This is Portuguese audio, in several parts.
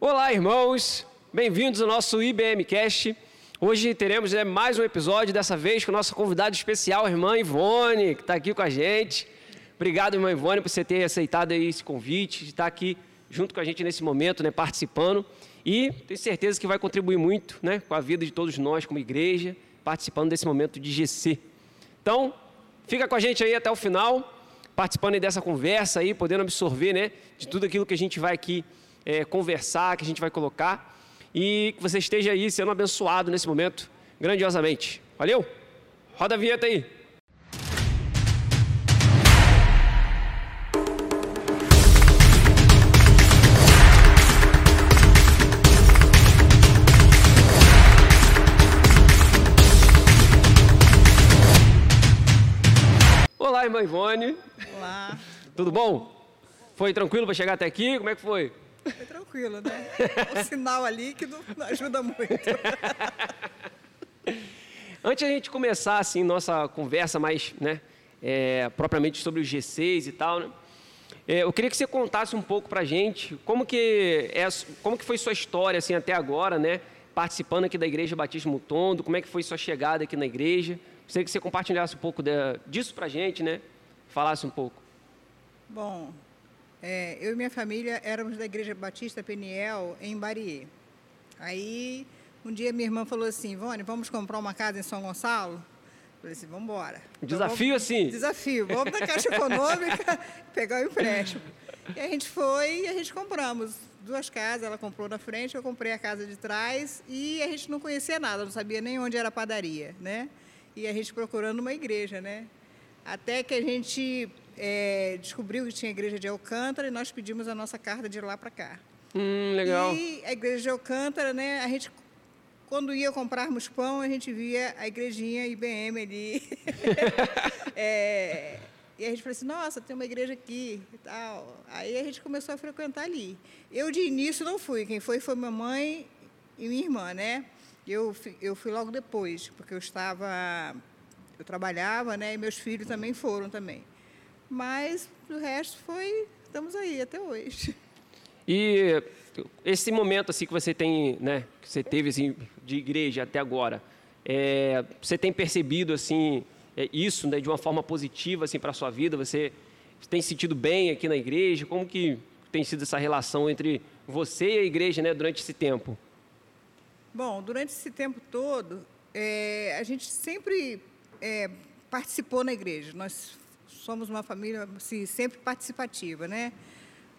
Olá, irmãos! Bem-vindos ao nosso IBM Cast. Hoje teremos né, mais um episódio, dessa vez com a nossa convidada especial, a irmã Ivone, que está aqui com a gente. Obrigado, irmã Ivone, por você ter aceitado esse convite, de estar aqui junto com a gente nesse momento, né, participando. E tenho certeza que vai contribuir muito né, com a vida de todos nós, como igreja, participando desse momento de GC. Então, fica com a gente aí até o final, participando dessa conversa aí, podendo absorver né, de tudo aquilo que a gente vai aqui é, conversar, que a gente vai colocar. E que você esteja aí sendo abençoado nesse momento, grandiosamente. Valeu? Roda a vinheta aí. Olá, irmã Ivone. Olá. Tudo bom? Foi tranquilo para chegar até aqui? Como é que foi? Foi tranquilo, né? O sinal ali que não ajuda muito. Antes a gente começar assim nossa conversa mais, né, é, propriamente sobre os G6 e tal, né? É, eu queria que você contasse um pouco para a gente como que é, como que foi sua história assim até agora, né? Participando aqui da Igreja Batista Mutondo, como é que foi sua chegada aqui na igreja? Gostaria que você compartilhasse um pouco de, disso para a gente, né? Falasse um pouco. Bom, é, eu e minha família éramos da Igreja Batista Peniel, em Bariê. Aí, um dia minha irmã falou assim, Ivone, vamos comprar uma casa em São Gonçalo? Eu falei assim, vamos embora. Desafio vamos, assim? Desafio. Vamos da Caixa Econômica pegar o empréstimo. E a gente foi e a gente compramos duas casas. Ela comprou na frente, eu comprei a casa de trás. E a gente não conhecia nada, não sabia nem onde era a padaria, né? e a gente procurando uma igreja, né? Até que a gente é, descobriu que tinha a igreja de Alcântara e nós pedimos a nossa carta de lá para cá. Hum, legal. E a igreja de Alcântara, né? A gente quando ia comprarmos pão, a gente via a igrejinha IBM ali. é, e a gente falou assim, nossa, tem uma igreja aqui e tal. Aí a gente começou a frequentar ali. Eu, de início, não fui. Quem foi foi minha mãe e minha irmã, né? Eu, eu fui logo depois, porque eu estava, eu trabalhava, né, e meus filhos também foram também. Mas o resto foi, estamos aí até hoje. E esse momento assim que você tem, né, que você teve assim de igreja até agora, é, você tem percebido assim é, isso, né, de uma forma positiva assim para a sua vida? Você tem sentido bem aqui na igreja? Como que tem sido essa relação entre você e a igreja, né, durante esse tempo? Bom, durante esse tempo todo, é, a gente sempre é, participou na igreja. Nós somos uma família assim, sempre participativa, né?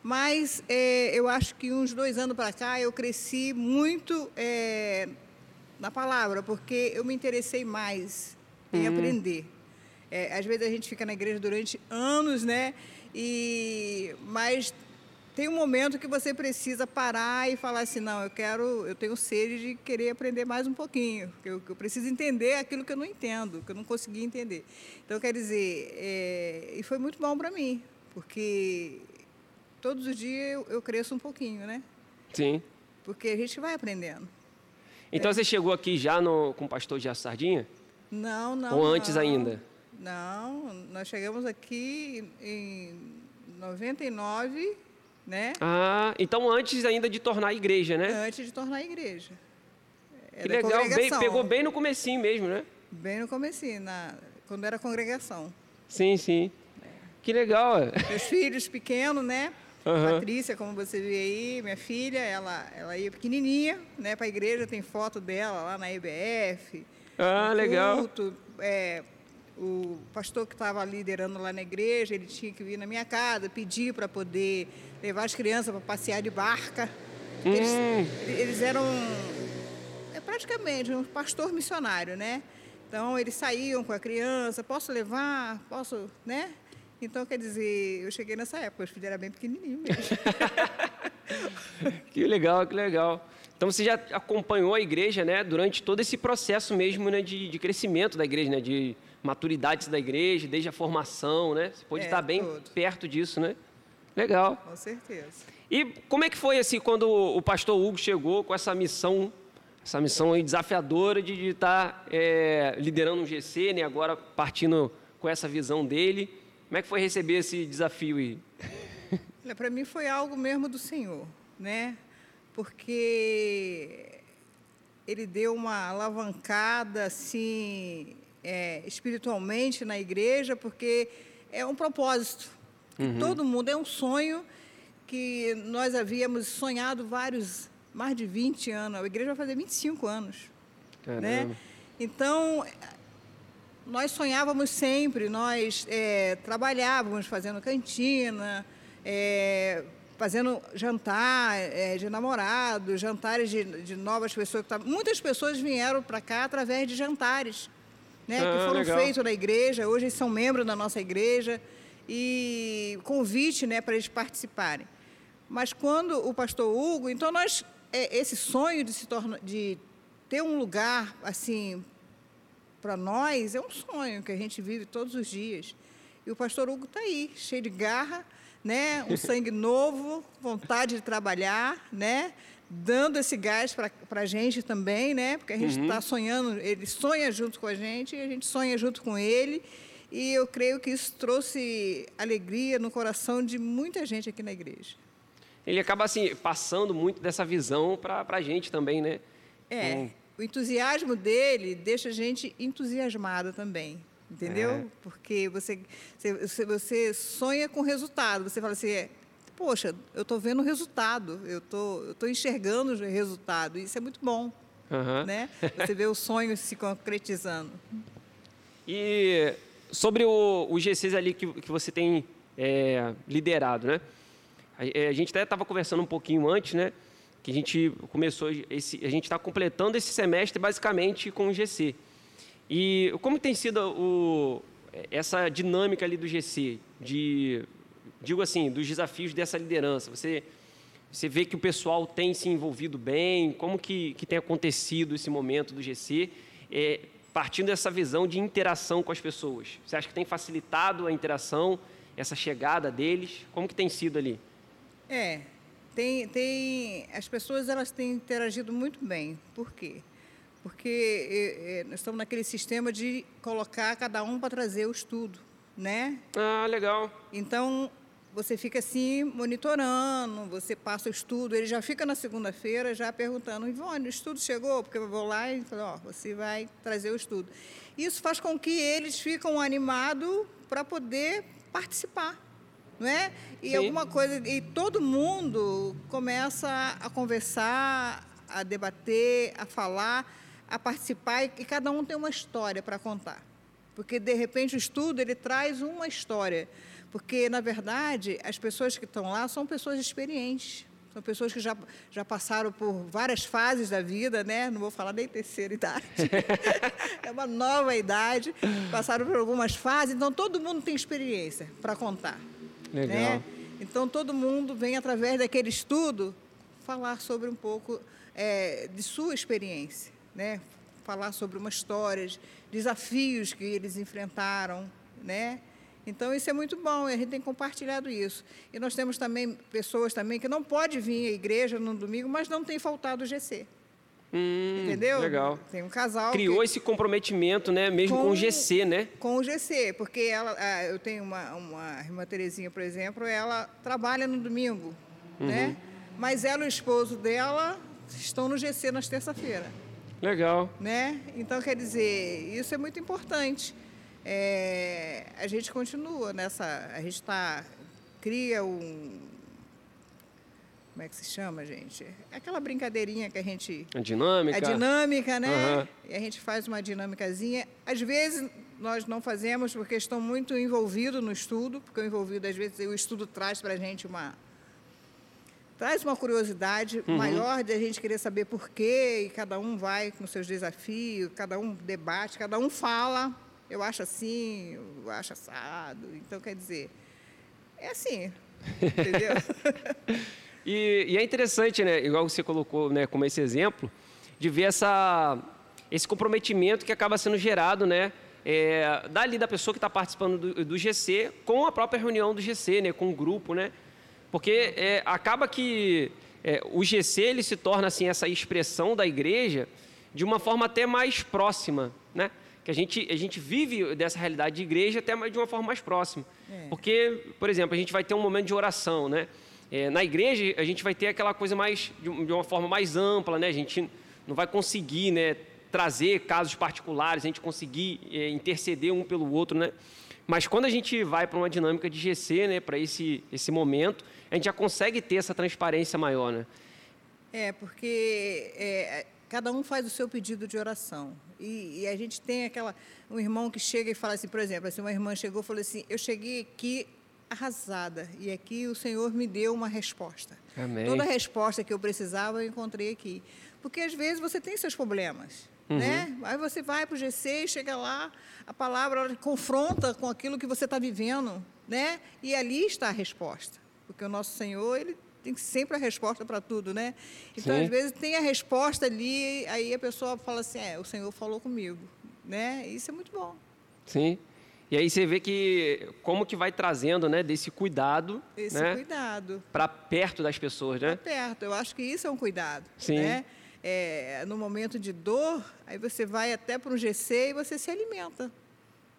Mas é, eu acho que uns dois anos para cá eu cresci muito é, na palavra, porque eu me interessei mais em uhum. aprender. É, às vezes a gente fica na igreja durante anos, né? E mas tem um momento que você precisa parar e falar assim, não, eu quero, eu tenho sede de querer aprender mais um pouquinho, eu, eu preciso entender aquilo que eu não entendo, que eu não consegui entender. Então, quer dizer, é, e foi muito bom para mim, porque todos os dias eu, eu, cresço um pouquinho, né? Sim. Porque a gente vai aprendendo. Então, é. você chegou aqui já no, com o pastor de Sardinha? Não, não. Ou antes não. ainda? Não, nós chegamos aqui em 99 né? Ah, então antes ainda de tornar a igreja, né? Antes de tornar a igreja. É que legal, bem, pegou bem no comecinho mesmo, né? Bem no comecinho, na, quando era congregação. Sim, sim. É. Que legal. Meus filhos pequenos, né? Uhum. Patrícia, como você vê aí, minha filha, ela, ela ia pequenininha, né, para a igreja, tem foto dela lá na EBF. Ah, legal. Culto, é, o pastor que estava liderando lá na igreja, ele tinha que vir na minha casa, pedir para poder levar as crianças para passear de barca. Hum. Eles, eles, eram é, praticamente um pastor missionário, né? Então eles saíam com a criança, posso levar, posso, né? Então, quer dizer, eu cheguei nessa época, os filhos eram bem pequenininhos mesmo. que legal, que legal. Então você já acompanhou a igreja, né, durante todo esse processo mesmo, né, de, de crescimento da igreja, né, de maturidades da igreja, desde a formação, né? Você pode é, estar bem tudo. perto disso, né? Legal. Com certeza. E como é que foi assim quando o pastor Hugo chegou com essa missão, essa missão desafiadora de, de estar é, liderando um GC, né? Agora partindo com essa visão dele, como é que foi receber esse desafio aí? Para mim foi algo mesmo do Senhor, né? porque ele deu uma alavancada assim é, espiritualmente na igreja, porque é um propósito. Uhum. Todo mundo é um sonho que nós havíamos sonhado vários, mais de 20 anos. A igreja vai fazer 25 anos. Né? Então, nós sonhávamos sempre, nós é, trabalhávamos fazendo cantina, é, fazendo jantar é, de namorado, jantares de, de novas pessoas. Que Muitas pessoas vieram para cá através de jantares, né, ah, que foram legal. feitos na igreja. Hoje são membros da nossa igreja e convite, né, para eles participarem. Mas quando o pastor Hugo, então nós é, esse sonho de se tornar, de ter um lugar assim para nós é um sonho que a gente vive todos os dias. E o pastor Hugo está aí, cheio de garra né? Um sangue novo, vontade de trabalhar, né? Dando esse gás para a gente também, né? Porque a gente está uhum. sonhando, ele sonha junto com a gente a gente sonha junto com ele. E eu creio que isso trouxe alegria no coração de muita gente aqui na igreja. Ele acaba assim passando muito dessa visão para a gente também, né? É. O entusiasmo dele deixa a gente entusiasmada também entendeu? É. Porque você, você, você sonha com resultado, você fala assim, é, poxa, eu estou vendo o resultado, eu tô, estou enxergando o resultado, isso é muito bom, uhum. né? Você vê o sonho se concretizando. E sobre o, o G6 ali que, que você tem é, liderado, né? A, é, a gente até estava conversando um pouquinho antes, né? Que a gente começou esse, a gente está completando esse semestre basicamente com o GC. E como tem sido o, essa dinâmica ali do GC, de, digo assim, dos desafios dessa liderança? Você, você vê que o pessoal tem se envolvido bem? Como que, que tem acontecido esse momento do GC? É, partindo dessa visão de interação com as pessoas. Você acha que tem facilitado a interação, essa chegada deles? Como que tem sido ali? É, tem, tem, as pessoas elas têm interagido muito bem. Por quê? porque é, nós estamos naquele sistema de colocar cada um para trazer o estudo, né? Ah, legal. Então, você fica assim monitorando, você passa o estudo, ele já fica na segunda-feira já perguntando, Ivone, o estudo chegou? Porque eu vou lá e falo, ó, você vai trazer o estudo. Isso faz com que eles ficam animados para poder participar, não é? E Sim. alguma coisa, e todo mundo começa a conversar, a debater, a falar, a participar e, cada um tem uma história para contar. Porque, de repente, o estudo ele traz uma história. Porque, na verdade, as pessoas que estão lá são pessoas experientes. São pessoas que já, já passaram por várias fases da vida, né? Não vou falar nem terceira idade. é uma nova idade. Passaram por algumas fases. Então, todo mundo tem experiência para contar. Legal. Né? Então, todo mundo vem, através daquele estudo, falar sobre um pouco é, de sua experiência né? falar sobre uma história, desafios que eles enfrentaram, né? Então isso é muito bom, a gente tem compartilhado isso. E nós temos também pessoas também que não pode vir à igreja no domingo, mas não tem faltado o GC. Hum, Entendeu? Legal. Tem um casal criou que... esse comprometimento, né, mesmo com, com, o GC, né? Com o GC, porque ela, eu tenho uma, uma irmã Terezinha, por exemplo, ela trabalha no domingo, uhum. né? Mas ela e o esposo dela estão no GC nas terça-feira. Legal. Né? Então, quer dizer, isso é muito importante. É, a gente continua nessa. A gente está. cria um. Como é que se chama, gente? É aquela brincadeirinha que a gente. A dinâmica. A dinâmica, né? Uhum. E a gente faz uma dinâmicazinha. Às vezes nós não fazemos porque estão muito envolvidos no estudo, porque o envolvido, às vezes, o estudo traz para a gente uma, traz uma curiosidade uhum. maior de a gente querer saber por quê, e cada um vai com seus desafios, cada um debate, cada um fala, eu acho assim, eu acho assado. Então, quer dizer, é assim, entendeu? e, e, é interessante, né, igual você colocou né, como esse exemplo, de ver essa, esse comprometimento que acaba sendo gerado, né, é, dali da pessoa que está participando do, do, GC com a própria reunião do GC, né, com o grupo, né? Porque é, acaba que é, o GC ele se torna assim essa expressão da igreja de uma forma até mais próxima, né? Que a gente, a gente vive dessa realidade de igreja até de uma forma mais próxima. É. Porque, por exemplo, a gente vai ter um momento de oração, né? É, na igreja, a gente vai ter aquela coisa mais, de uma forma mais ampla, né? A gente não vai conseguir, né? Trazer casos particulares, a gente conseguir é, interceder um pelo outro, né? Mas quando a gente vai para uma dinâmica de GC, né? Para esse, esse momento, a gente já consegue ter essa transparência maior, né? É, porque é, cada um faz o seu pedido de oração. E, e, a gente tem aquela um irmão que chega e fala assim, por exemplo, assim, uma irmã chegou e falou assim: "Eu cheguei aqui arrasada e aqui o Senhor me deu uma resposta. Amém. Toda a resposta que eu precisava eu encontrei aqui. Porque às vezes você tem seus problemas, uhum. né? Aí você vai para o GC e chega lá, a palavra confronta com aquilo que você está vivendo, né? E ali está a resposta, porque o nosso Senhor ele tem sempre a resposta para tudo, né? Então Sim. às vezes tem a resposta ali, aí a pessoa fala assim, é, o Senhor falou comigo, né? Isso é muito bom. Sim. E aí você vê que como que vai trazendo, né, desse cuidado, esse né, cuidado para perto das pessoas, né? Pra perto. Eu acho que isso é um cuidado, Sim. né? É, no momento de dor, aí você vai até para um GC e você se alimenta,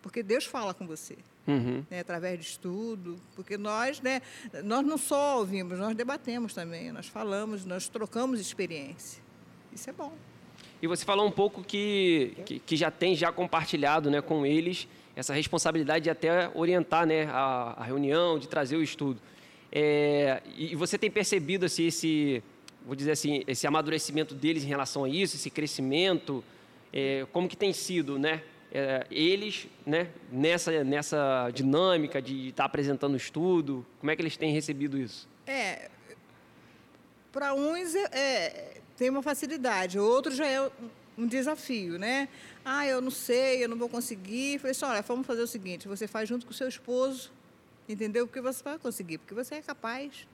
porque Deus fala com você. Uhum. Né, através de estudo, porque nós, né, nós não só ouvimos, nós debatemos também, nós falamos, nós trocamos experiência. Isso é bom. E você falou um pouco que, que, que já tem já compartilhado né, com eles essa responsabilidade de até orientar né, a, a reunião, de trazer o estudo. É, e você tem percebido assim, esse, vou dizer assim, esse amadurecimento deles em relação a isso, esse crescimento, é, como que tem sido, né? É, eles, né, nessa, nessa dinâmica de estar tá apresentando o estudo, como é que eles têm recebido isso? É, para uns é, é, tem uma facilidade, outros já é um desafio, né? Ah, eu não sei, eu não vou conseguir. Falei assim, olha, vamos fazer o seguinte, você faz junto com o seu esposo, entendeu? Porque você vai conseguir, porque você é capaz.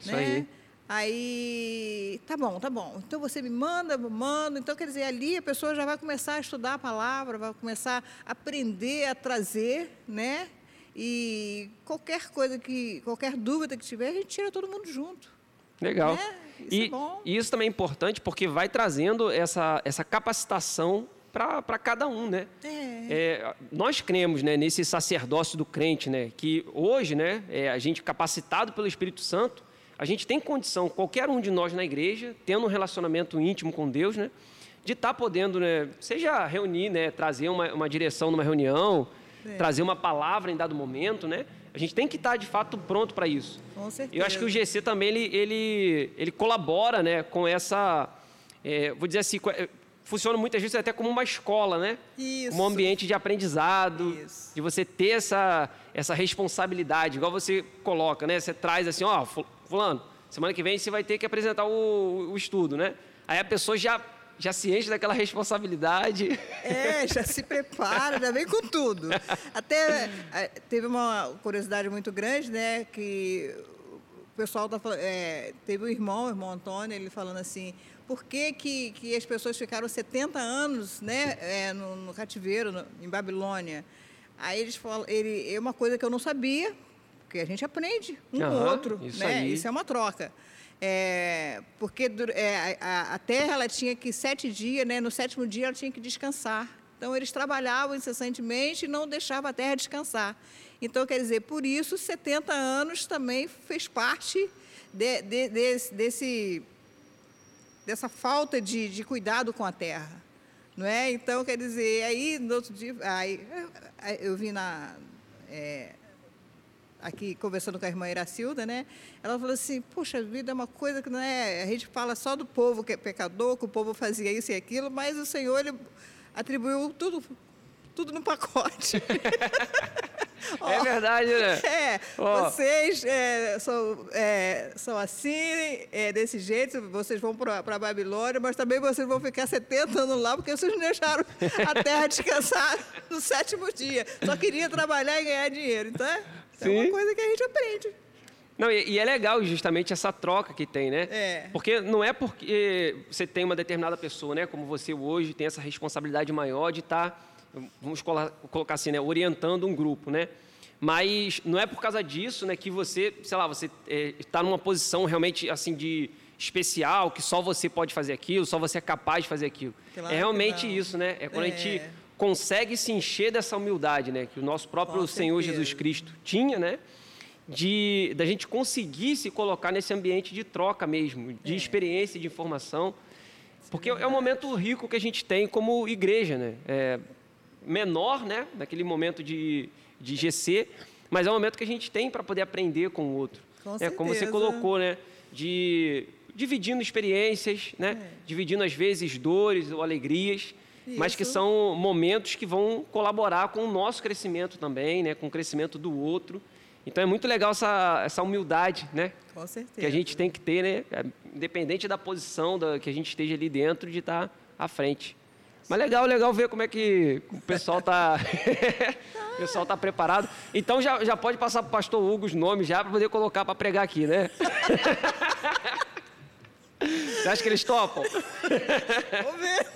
Isso né? aí. Aí, tá bom, tá bom. Então você me manda, eu mando. Então, quer dizer, ali a pessoa já vai começar a estudar a palavra, vai começar a aprender a trazer, né? E qualquer coisa que, qualquer dúvida que tiver, a gente tira todo mundo junto. Legal. Né? Isso e, é e isso também é importante porque vai trazendo essa, essa capacitação para cada um, né? É. É, nós cremos né, nesse sacerdócio do crente, né? Que hoje, né, é, a gente capacitado pelo Espírito Santo, a gente tem condição, qualquer um de nós na igreja, tendo um relacionamento íntimo com Deus, né? De estar tá podendo, né, seja reunir, né, trazer uma, uma direção numa reunião, É. trazer uma palavra em dado momento, né? A gente tem que estar de fato pronto para isso. Com certeza. Eu acho que o GC também ele, ele, ele colabora, né, com essa, é, vou dizer assim, é, funciona muitas vezes até como uma escola, né? Isso. Como um ambiente de aprendizado, Isso. de você ter essa, essa responsabilidade, igual você coloca, né? Você traz assim, ó, fulano, semana que vem você vai ter que apresentar o, o estudo, né? Aí a pessoa já já se enche daquela responsabilidade. É, já se prepara, já vem com tudo. Até eh, teve uma curiosidade muito grande, né? Que o pessoal tá é, teve um irmão, o irmão Antônio, ele falando assim, por que, que, que as pessoas ficaram 70 anos né, é, no, no cativeiro, no- em Babilônia? Aí eles falam, ele, é uma coisa que eu não sabia, porque a gente aprende um com o outro, isso né? aí. Isso é uma troca. É, porque é, a, a terra ela tinha que sete dias, né? no sétimo dia ela tinha que descansar. Então eles trabalhavam incessantemente e não deixavam a terra descansar. Então, quer dizer, por isso 70 anos também fez parte de- de- desse, desse- dessa falta de, de cuidado com a terra. Não é? Então, quer dizer, aí no outro dia, aí eu vi na. é, aqui conversando com a irmã Iracilda, né? Ela falou assim: "Poxa vida, é uma coisa que não é, a gente fala só do povo que é pecador, que o povo fazia isso e aquilo, mas o Senhor ele atribuiu tudo tudo no pacote. É verdade, né? É, Ó. vocês é, são, é, são assim, é, desse jeito, vocês vão para a Babilônia, mas também vocês vão ficar 70 anos lá, porque vocês não deixaram a terra descansar no sétimo dia. Só queria trabalhar e ganhar dinheiro. Então, é, é uma Sim. coisa que a gente aprende. Não, e, e é legal justamente essa troca que tem, né? É. Porque não é porque você tem uma determinada pessoa, né? Como você hoje tem essa responsabilidade maior de estar, vamos cola- colocar assim, né? Orientando um grupo, né? Mas não é por causa disso, né? Que você, sei lá, você está numa posição realmente assim de especial, que só você pode fazer aquilo, só você é capaz de fazer aquilo. Claro é realmente isso, né? É quando a É. gente consegue se encher dessa humildade, né? Que o nosso próprio Senhor. Jesus Cristo tinha, né? de da gente conseguir se colocar nesse ambiente de troca mesmo, de é. experiência, de informação, porque é um momento rico que a gente tem como igreja, né? É menor, né? Naquele momento de, de GC, mas é um momento que a gente tem para poder aprender com o outro. Com é como você colocou, né? De dividindo experiências, né? É. Dividindo às vezes dores ou alegrias, Isso. mas que são momentos que vão colaborar com o nosso crescimento também, né? Com o crescimento do outro. Então é muito legal essa, essa humildade, né? Com certeza. Que a gente tem que ter, né? É, independente da posição da, que a gente esteja ali dentro, de estar à frente. Mas legal, legal ver como é que o pessoal está o pessoal tá preparado. Então já, já pode passar para o pastor Hugo os nomes já para poder colocar para pregar aqui, né? Você acha que eles topam? Vamos ver.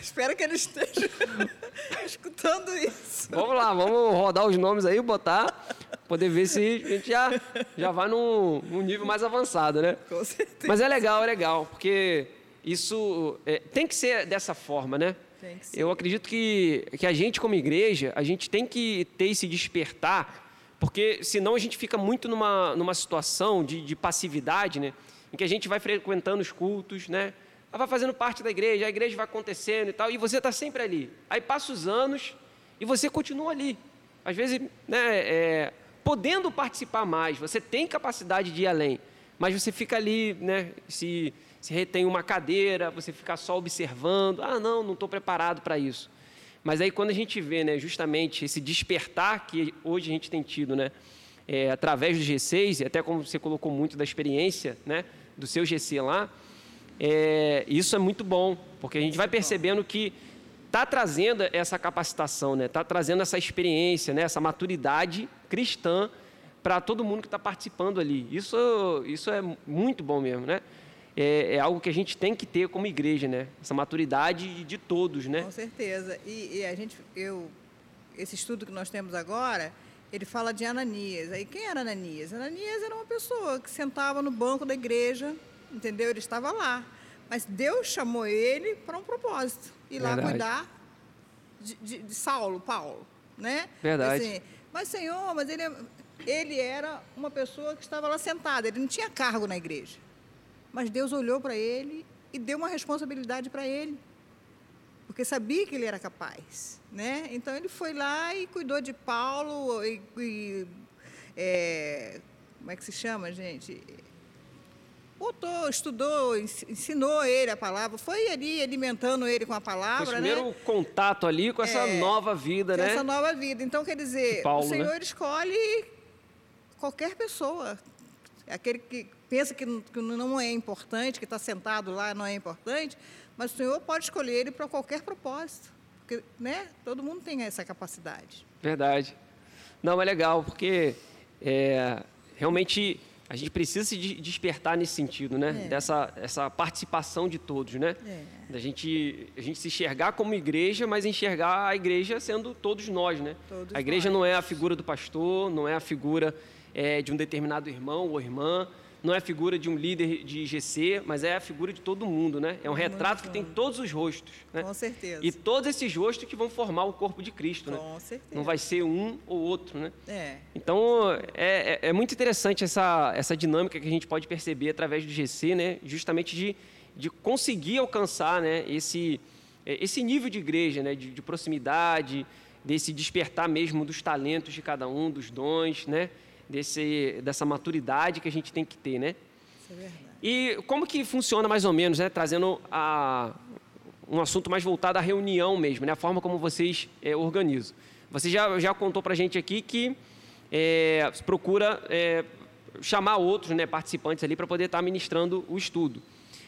Espero que eles estejam escutando isso. Vamos lá, vamos rodar os nomes aí, botar, poder ver se a gente já, já vai num, num nível mais avançado, né? Com certeza. Mas é legal, é legal, porque isso é, tem que ser dessa forma, né? Tem que ser. Eu acredito que, que a gente, como igreja, a gente tem que ter esse despertar, porque senão a gente fica muito numa, numa situação de, de passividade, né? Em que a gente vai frequentando os cultos, né? Vai fazendo parte da igreja, a igreja vai acontecendo e tal, e você está sempre ali. Aí passa os anos e você continua ali. Às vezes, né, é, podendo participar mais, você tem capacidade de ir além, mas você fica ali, né, se, se retém uma cadeira, você fica só observando, ah, não, não estou preparado para isso. Mas aí quando a gente vê, né, justamente esse despertar que hoje a gente tem tido, né, é, através do G6, e até como você colocou muito da experiência, né, do seu GC lá, é, isso é muito bom, porque a gente vai percebendo que está trazendo essa capacitação, né? Está trazendo essa experiência, né? Essa maturidade cristã para todo mundo que está participando ali. Isso, isso é muito bom mesmo, né? É, é, algo que a gente tem que ter como igreja, né? Essa maturidade de todos, né? Com certeza. E, e a gente, eu, esse estudo que nós temos agora, ele fala de Ananias. Aí quem era Ananias? Ananias era uma pessoa que sentava no banco da igreja, entendeu? Ele estava lá. Mas Deus chamou ele para um propósito. Ir lá Verdade. cuidar de, de, de, Saulo, Paulo, né? Verdade. Assim, mas, Senhor, mas ele, ele era uma pessoa que estava lá sentada. Ele não tinha cargo na igreja. Mas Deus olhou para ele e deu uma responsabilidade para ele porque sabia que ele era capaz. Né? Então ele foi lá e cuidou de Paulo e, e é, como é que se chama, gente? Botou, estudou, ensinou ele a palavra, foi ali alimentando ele com a palavra. Foi o primeiro né? contato ali com essa é, nova vida, né? Essa nova vida. Então, quer dizer, Paulo, o Senhor né? escolhe qualquer pessoa. Aquele que pensa que não é importante, que está sentado lá não é importante, mas o Senhor pode escolher ele para qualquer propósito. Porque, né? Todo mundo tem essa capacidade. Verdade. Não, é legal, porque é, realmente a gente precisa se despertar nesse sentido, né? É. Dessa essa participação de todos, né? É. Da gente, a gente se enxergar como igreja, mas enxergar a igreja sendo todos nós, né? Todos a igreja nós. não é a figura do pastor, não é a figura é, de um determinado irmão ou irmã, não é a figura de um líder de IGC, mas é a figura de todo mundo, né? É um retrato que tem todos os rostos, né? Com certeza. E todos esses rostos que vão formar o corpo de Cristo, né? Com certeza. Não vai ser um ou outro, né? É. Então, é, é, é muito interessante essa, essa dinâmica que a gente pode perceber através do GC, né? Justamente de, de conseguir alcançar né? esse, é, esse nível de igreja, né? De, de proximidade, desse despertar mesmo dos talentos de cada um, dos dons, né? Desse, dessa maturidade que a gente tem que ter, né? Isso é verdade. E como que funciona mais ou menos, né? Trazendo a, um assunto mais voltado à reunião mesmo, né? A forma como vocês é, organizam. Você já, já contou para a gente aqui que é, procura é, chamar outros né, participantes ali para poder estar tá ministrando o estudo.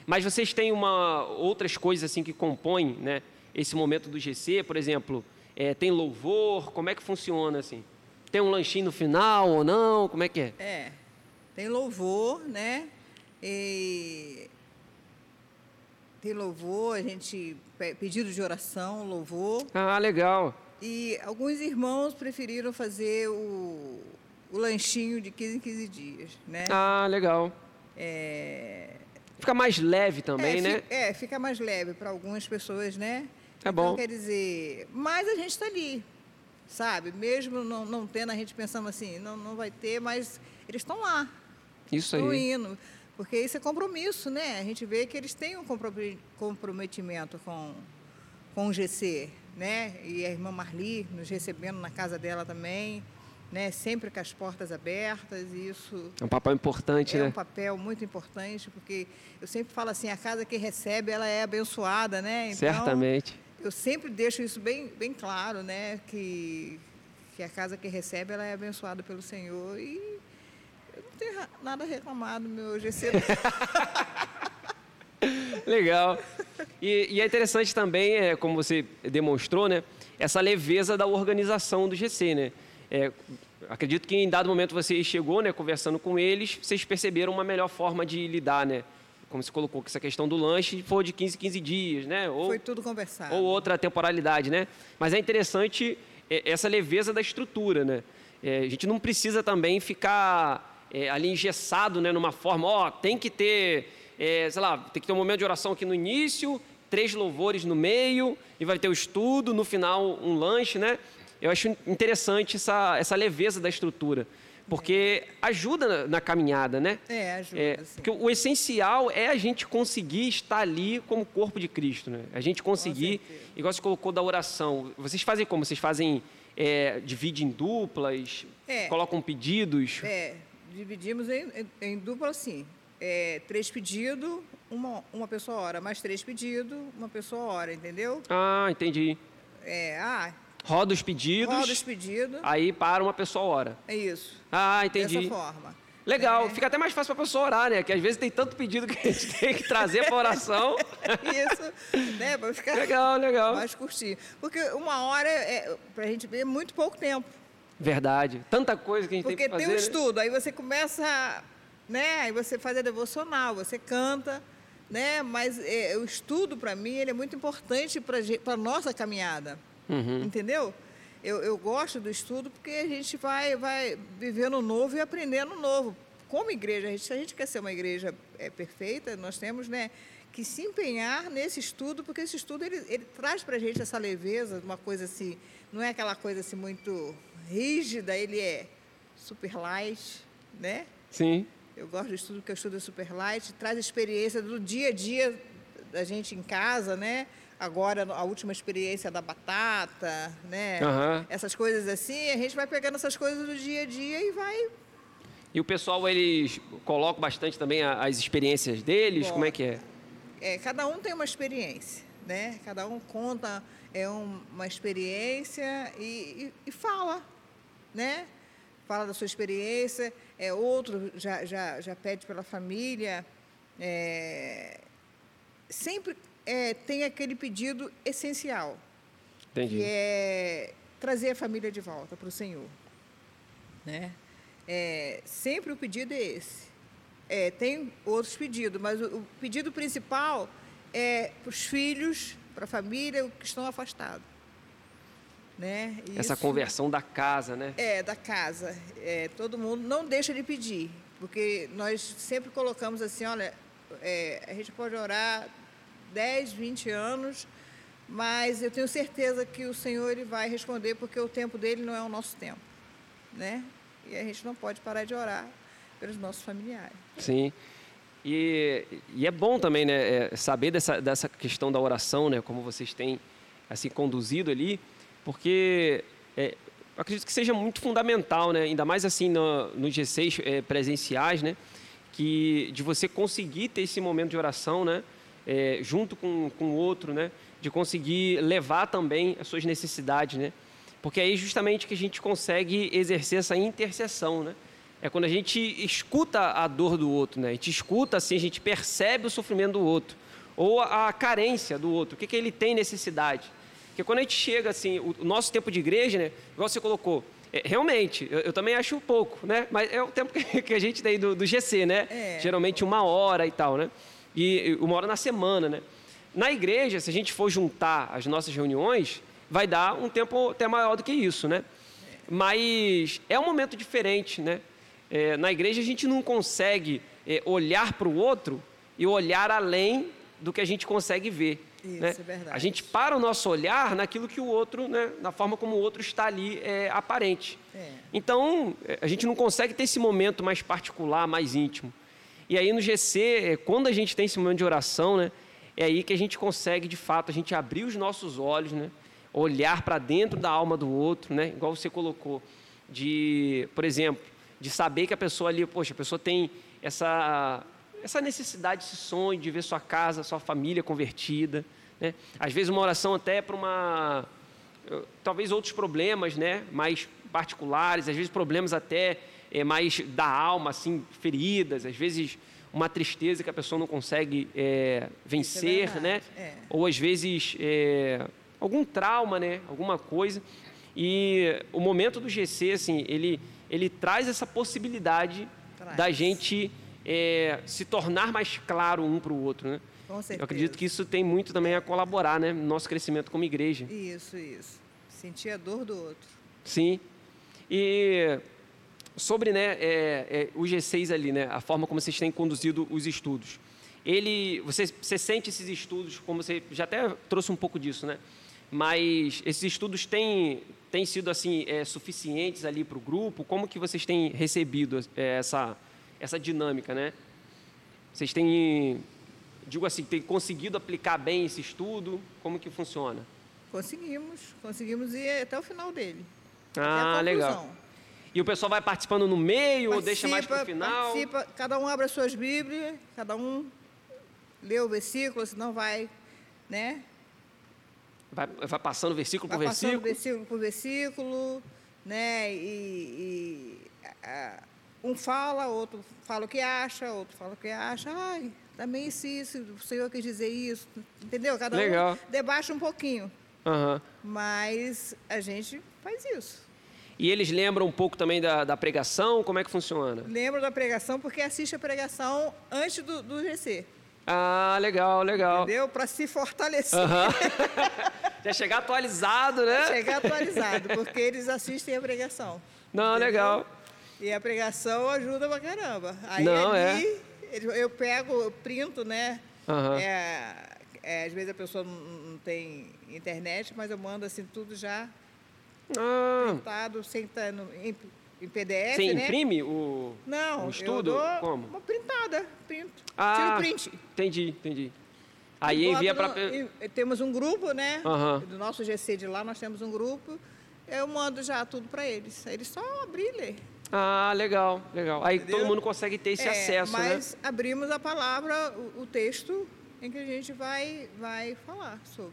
Mas vocês têm uma, outras coisas assim que compõem né, esse momento do GC, por exemplo, é, tem louvor, como é que funciona assim? Tem um lanchinho no final ou não? Como é que é? É. Tem louvor, né? E tem louvor, a gente pe- pedido de oração, louvor. Ah, legal. E alguns irmãos preferiram fazer o, o lanchinho de 15 em 15 dias, né? Ah, legal. É, Fica mais leve também, é, né? fi- é, fica mais leve para algumas pessoas, né? É Então, bom. quer dizer, mas a gente está ali. Sabe? Mesmo não, não tendo, a gente pensando assim, não, não vai ter, mas eles estão lá. Isso aí. indo. Porque isso é compromisso, né? A gente vê que eles têm um compro- comprometimento com, com o GC, né? E a irmã Marli nos recebendo na casa dela também, né? Sempre com as portas abertas, e isso É um papel importante, é né? um papel muito importante, porque eu sempre falo assim, a casa que recebe, ela é abençoada, né? Então, Certamente. Eu sempre deixo isso bem, bem claro, né? Que, que a casa que recebe, ela é abençoada pelo Senhor e eu não tenho nada a reclamar do meu GC. Legal. E, e é interessante também, é, como você demonstrou, né, essa leveza da organização do GC, né? É, acredito que em dado momento você chegou, né, conversando com eles, vocês perceberam uma melhor forma de lidar, né? Como você colocou, que essa questão do lanche foi de 15 15 dias, né? Ou, Foi tudo conversado. ou outra temporalidade, né? Mas é interessante é, essa leveza da estrutura, né? É, a gente não precisa também ficar é, ali engessado, né? Numa forma, ó, tem que ter, é, sei lá, tem que ter um momento de oração aqui no início, três louvores no meio e vai ter o estudo, no final um lanche, né? Eu acho interessante essa, essa leveza da estrutura, porque ajuda na, caminhada, né? É, ajuda, É, porque o essencial é a gente conseguir estar ali como corpo de Cristo, né? A gente conseguir, igual você colocou da oração. Vocês fazem como? Vocês fazem, é, dividem em duplas, É. colocam pedidos? É, dividimos em, em, em dupla assim. É, três pedidos, uma, uma pessoa hora, mais três pedidos, uma pessoa hora, entendeu? Ah, entendi. É, ah, Roda os pedidos, roda os pedidos, aí para uma pessoa hora. é isso. Ah, entendi. Dessa forma. Legal, É. fica até mais fácil para a pessoa orar, né? Que às vezes tem tanto pedido que a gente tem que trazer para oração. Isso, né? Para ficar Legal, legal. mais curtinho. Porque uma hora, é, para a gente ver, é muito pouco tempo. Verdade. Tanta coisa que a gente Porque tem que tem, fazer. um né? estudo, aí você começa, né? Aí você faz a devocional, você canta, né? Mas é, o estudo, para mim, ele é muito importante para a nossa caminhada. Uhum. Entendeu? Eu, eu gosto do estudo porque a gente vai, vai vivendo novo e aprendendo novo. Como igreja, a gente, se a gente quer ser uma igreja é, perfeita, nós temos né, que se empenhar nesse estudo, porque esse estudo ele, ele traz para a gente essa leveza, uma coisa assim, não é aquela coisa assim muito rígida, ele é super light, né? Sim. Eu gosto do estudo porque eu estudo super light, traz experiência do dia a dia da gente em casa, né? Agora, a última experiência da batata, né? Aham. Essas coisas assim, a gente vai pegando essas coisas do dia a dia e vai. E o pessoal, eles colocam bastante também as experiências deles? Como é que é? é, cada um tem uma experiência, né? Cada um conta é um- uma experiência e, e- e fala, né? Fala da sua experiência. É, outro já, já, já pede pela família. é, sempre é, tem aquele pedido essencial, Entendi. que é trazer a família de volta para o Senhor. Né? É, sempre o pedido é esse. É, tem outros pedidos, mas o, o pedido principal é para os filhos, para a família que estão afastados. Né? E Essa isso- conversão da casa, né? é, da casa. É, todo mundo não deixa de pedir, porque nós sempre colocamos assim, olha, é, a gente pode orar 10, 20 anos, mas eu tenho certeza que o Senhor ele vai responder, porque o tempo dele não é o nosso tempo. Né? E a gente não pode parar de orar pelos nossos familiares. Sim. E, e é bom também, né, é, saber dessa, dessa questão da oração, né, como vocês têm assim conduzido ali, porque é, acredito que seja muito fundamental, né, ainda mais assim no, nos G6 é, presenciais, né, que de você conseguir ter esse momento de oração, né, é, junto com com o outro, né, de conseguir levar também as suas necessidades, né, porque aí justamente que a gente consegue exercer essa intercessão, né. É quando a gente escuta a dor do outro, né? A gente escuta assim, a gente percebe o sofrimento do outro ou a carência do outro, o que, que ele tem necessidade. Porque quando a gente chega assim, o, o nosso tempo de igreja, né? Igual você colocou, é, realmente, eu, eu também acho pouco, né? Mas é o tempo que, que a gente tem do, do GC, né? É. Geralmente uma hora e tal, né? E uma hora na semana, né? Na igreja, se a gente for juntar as nossas reuniões, vai dar um tempo até maior do que isso, né? Mas é um momento diferente, né? É, na igreja a gente não consegue é, olhar para o outro e olhar além do que a gente consegue ver. Isso, né? é verdade. A gente para o nosso olhar naquilo que o outro, né, na forma como o outro está ali é, aparente. É. Então, é, a gente não consegue ter esse momento mais particular, mais íntimo. E aí no GC, é, quando a gente tem esse momento de oração, né, é aí que a gente consegue, de fato, a gente abrir os nossos olhos, né, olhar para dentro da alma do outro, né, igual você colocou, de, por exemplo, de saber que a pessoa ali, poxa, a pessoa tem essa, essa necessidade, esse sonho de ver sua casa, sua família convertida. Né? Às vezes uma oração até para uma. Talvez outros problemas né? mais particulares, às vezes problemas até eh, mais da alma, assim, feridas, às vezes uma tristeza que a pessoa não consegue eh, vencer, verdade, né? é. ou às vezes eh, algum trauma, né? alguma coisa. E o momento do GC, assim, ele, ele traz essa possibilidade Traz. da gente eh, se tornar mais claro um para o outro. Né? Com Eu certeza. acredito que isso tem muito também a colaborar né? no nosso crescimento como igreja. Isso, isso. Sentir a dor do outro. Sim. E sobre né, é, é, o G6 ali, né, a forma como vocês têm conduzido os estudos. Ele, você, você sente esses estudos, como você já até trouxe um pouco disso, né? Mas esses estudos têm, têm sido assim é, suficientes ali para o grupo? Como que vocês têm recebido é, essa, essa dinâmica, né? Vocês têm, digo assim, têm conseguido aplicar bem esse estudo? Como que funciona? Conseguimos, conseguimos ir até o final dele. até Ah, a legal. E o pessoal vai participando no meio ou deixa mais para o Participa- final? participa, cada um abre as suas Bíblias, cada um lê o versículo, senão vai, né? Vai, vai passando versículo Vai por passando versículo? versículo por versículo, né? E, e, a- um fala, outro fala o que acha, outro fala o que acha. Ai, também isso, isso, o Senhor quis dizer isso, entendeu? Cada Legal. um debaixa um pouquinho, Aham. mas a gente faz isso. E eles lembram um pouco também da, da pregação? Como é que funciona? Lembro da pregação porque assiste a pregação antes do, do GC, Ah, legal, legal. entendeu? Para se fortalecer, Aham. Já chegar atualizado, né? chegar atualizado, porque eles assistem a pregação. Não, entendeu? legal. E a pregação ajuda pra caramba. Aí Não, ali, eu- eu pego, eu printo, né? Aham. É, é, às vezes a pessoa não, não tem internet, mas eu mando assim tudo já Ah, printado, no, em, em PDF, você né? imprime o, Não, o estudo? eu dou Como? uma printada, printo. Ah, Tiro print. Entendi, entendi. Aí envia para... Temos um grupo, né? Aham. Do nosso GC de lá, nós temos um grupo. Eu mando já tudo para eles. Eles só abrir e ler. Ah, legal, legal. Aí Entendeu? todo mundo consegue ter esse É, acesso, né? mas abrimos a palavra, o, o texto em que a gente vai, vai falar sobre.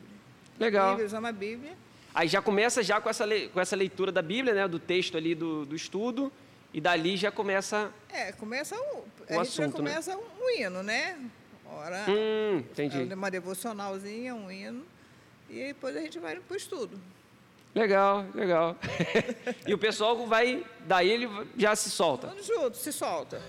Legal. Bíblia, usamos a Bíblia. Aí já começa já com essa, com essa leitura da Bíblia, né? Do texto ali do, do estudo. E dali já começa... É, começa um, O a gente já assunto, né? começa um, um hino, né? Ora, Hum, entendi. uma devocionalzinha, um hino. E depois a gente vai para o estudo. Legal, legal. e o pessoal vai, daí ele já se solta. Todo junto, se solta.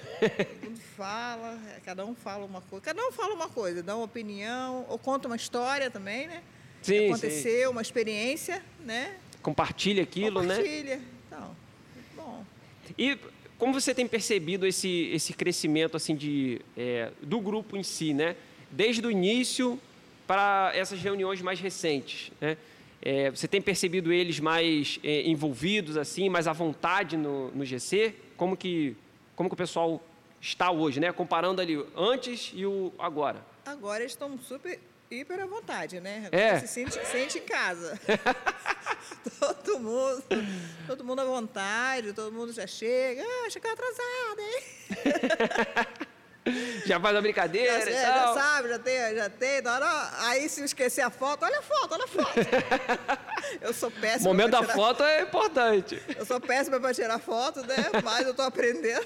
Todo fala, é, cada um fala uma coisa. Cada um fala uma coisa, dá uma opinião, ou conta uma história também, né? Sim, Que sim. aconteceu, uma experiência, né? Compartilha aquilo, né? Compartilha. Então, muito bom. E como você tem percebido esse, esse crescimento assim de, é, do grupo em si, né? Desde o início para essas reuniões mais recentes, né? É, você tem percebido eles mais é, envolvidos, assim, mais à vontade no, no GC? Como que, como que o pessoal está hoje, né? Comparando ali antes e o agora. Agora eles estão super, hiper à vontade, né? É. Se sente, sente em casa. todo mundo, todo mundo à vontade, todo mundo já chega. Ah, chegou atrasado, hein? Já faz a Já, brincadeira é, e já tal. sabe, já tem, já tem. Na hora, aí se esquecer a foto, olha a foto, olha a foto. eu sou O péssima. momento pra da tirar- foto é importante. Eu sou péssima para tirar foto, né? Mas eu estou aprendendo,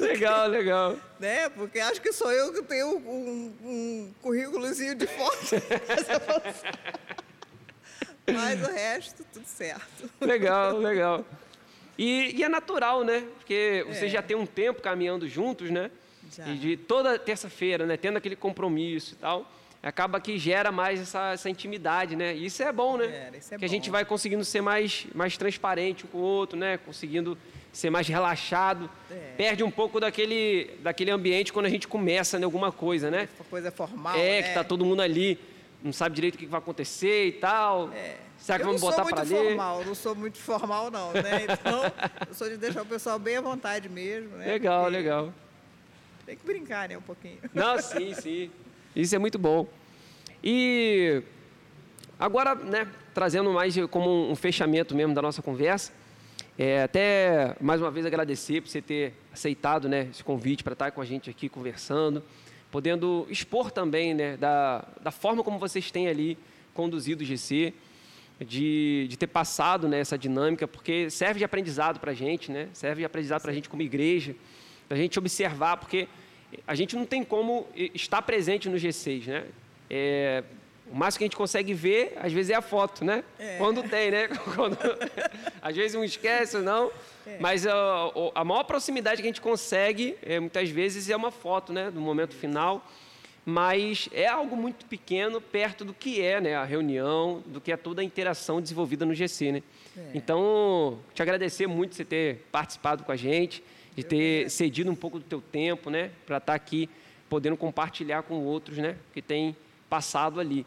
Legal, legal. né? Porque acho que sou eu que tenho um, um currículozinho de foto. Mas o resto, tudo certo. Legal, legal. E, e é natural, né? Porque vocês É. já têm um tempo caminhando juntos, né? Já. E de toda terça-feira, né? Tendo aquele compromisso e tal. Acaba que gera mais essa, essa intimidade, né? E isso é bom, né? Gera, isso é que a gente bom. vai conseguindo ser mais, mais transparente um com o outro, né? Conseguindo ser mais relaxado. É. Perde um pouco daquele, daquele ambiente quando a gente começa em alguma coisa, né? Coisa formal. É, né? que tá todo mundo ali, não sabe direito o que vai acontecer e tal. É. Será que eu vamos botar para ler? Formal, não sou muito formal, não, né? Então, eu sou de deixar o pessoal bem à vontade mesmo, né? Legal, Porque legal. Tem que brincar, né, um pouquinho. Não, sim, sim. Isso é muito bom. E agora, né, trazendo mais como um fechamento mesmo da nossa conversa, é, até mais uma vez agradecer por você ter aceitado né, esse convite para estar com a gente aqui conversando, podendo expor também né, da, da forma como vocês têm ali conduzido o GC, de, de ter passado né, essa dinâmica, porque serve de aprendizado para a gente, né, serve de aprendizado para a gente como igreja, para a gente observar, porque a gente não tem como estar presente no G6, né? É, o máximo que a gente consegue ver, às vezes, é a foto, né? É. Quando tem, né? Quando, às vezes um esquece não. É. Mas a, a, maior proximidade que a gente consegue, é, muitas vezes, é uma foto, né? Do momento final. Mas é algo muito pequeno perto do que é né, a reunião, do que é toda a interação desenvolvida no GC, né? É. Então, te agradecer muito você ter participado com a gente, de ter cedido um pouco do teu tempo, né? Para estar tá aqui podendo compartilhar com outros, né? Que tem passado ali.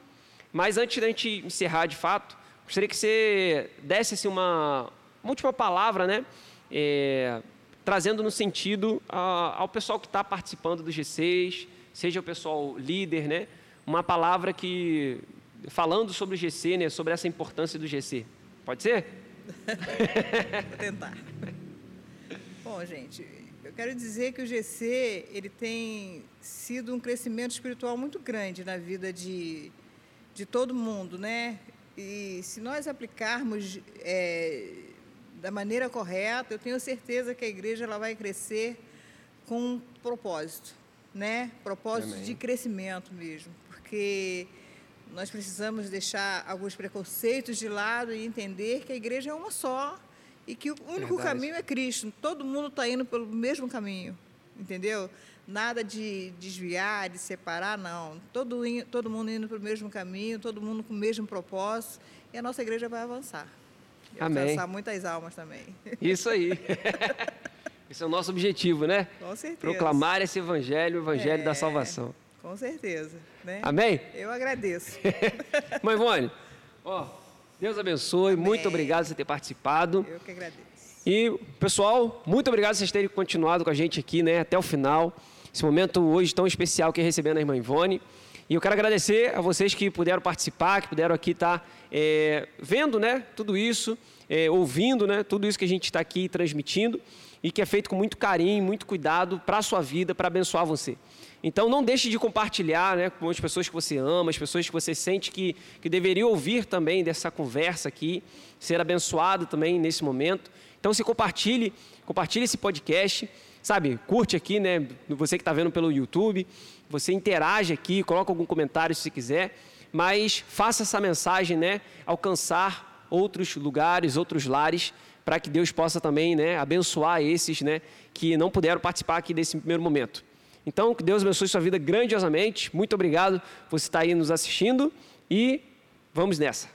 Mas antes da gente encerrar de fato, gostaria que você desse assim, uma, uma última palavra, né? É, trazendo no sentido a, ao pessoal que está participando do G6, seja o pessoal líder, né? Uma palavra que falando sobre o GC, né? Sobre essa importância do GC. Pode ser? Vou tentar. Bom, gente, eu quero dizer que o GC ele tem sido um crescimento espiritual muito grande na vida de de todo mundo, né? E se nós aplicarmos é, da maneira correta, eu tenho certeza que a igreja ela vai crescer com um propósito, né? Propósito Amém. de crescimento mesmo, porque nós precisamos deixar alguns preconceitos de lado e entender que a igreja é uma só e que o único Verdade. caminho é Cristo. Todo mundo está indo pelo mesmo caminho, entendeu? Nada de desviar, de separar, não. Todo, todo mundo indo para o mesmo caminho, todo mundo com o mesmo propósito, e a nossa igreja vai avançar. E Amém. Alcançar muitas almas também. Isso aí. Esse é o nosso objetivo, né? Com certeza. Proclamar esse evangelho, o evangelho é, da salvação. Com certeza. Né? Amém? Eu agradeço. Mãe Ivone, ó, Deus abençoe, Amém. muito obrigado por você ter participado. Eu que agradeço. E, pessoal, muito obrigado por vocês terem continuado com a gente aqui, né, até o final esse momento hoje tão especial que é recebendo a irmã Ivone. E eu quero agradecer a vocês que puderam participar, que puderam aqui estar tá, é, vendo né, tudo isso, é, ouvindo né, tudo isso que a gente está aqui transmitindo e que é feito com muito carinho, muito cuidado para a sua vida, para abençoar você. Então não deixe de compartilhar né, com as pessoas que você ama, as pessoas que você sente que, que deveriam ouvir também dessa conversa aqui, ser abençoado também nesse momento. Então se compartilhe, compartilhe esse podcast sabe, curte aqui, né? Você que está vendo pelo YouTube, você interage aqui, coloca algum comentário se quiser, mas faça essa mensagem, né? Alcançar outros lugares, outros lares, para que Deus possa também, né? Abençoar esses, né? Que não puderam participar aqui desse primeiro momento. Então, que Deus abençoe sua vida grandiosamente. Muito obrigado por você estar aí nos assistindo e vamos nessa.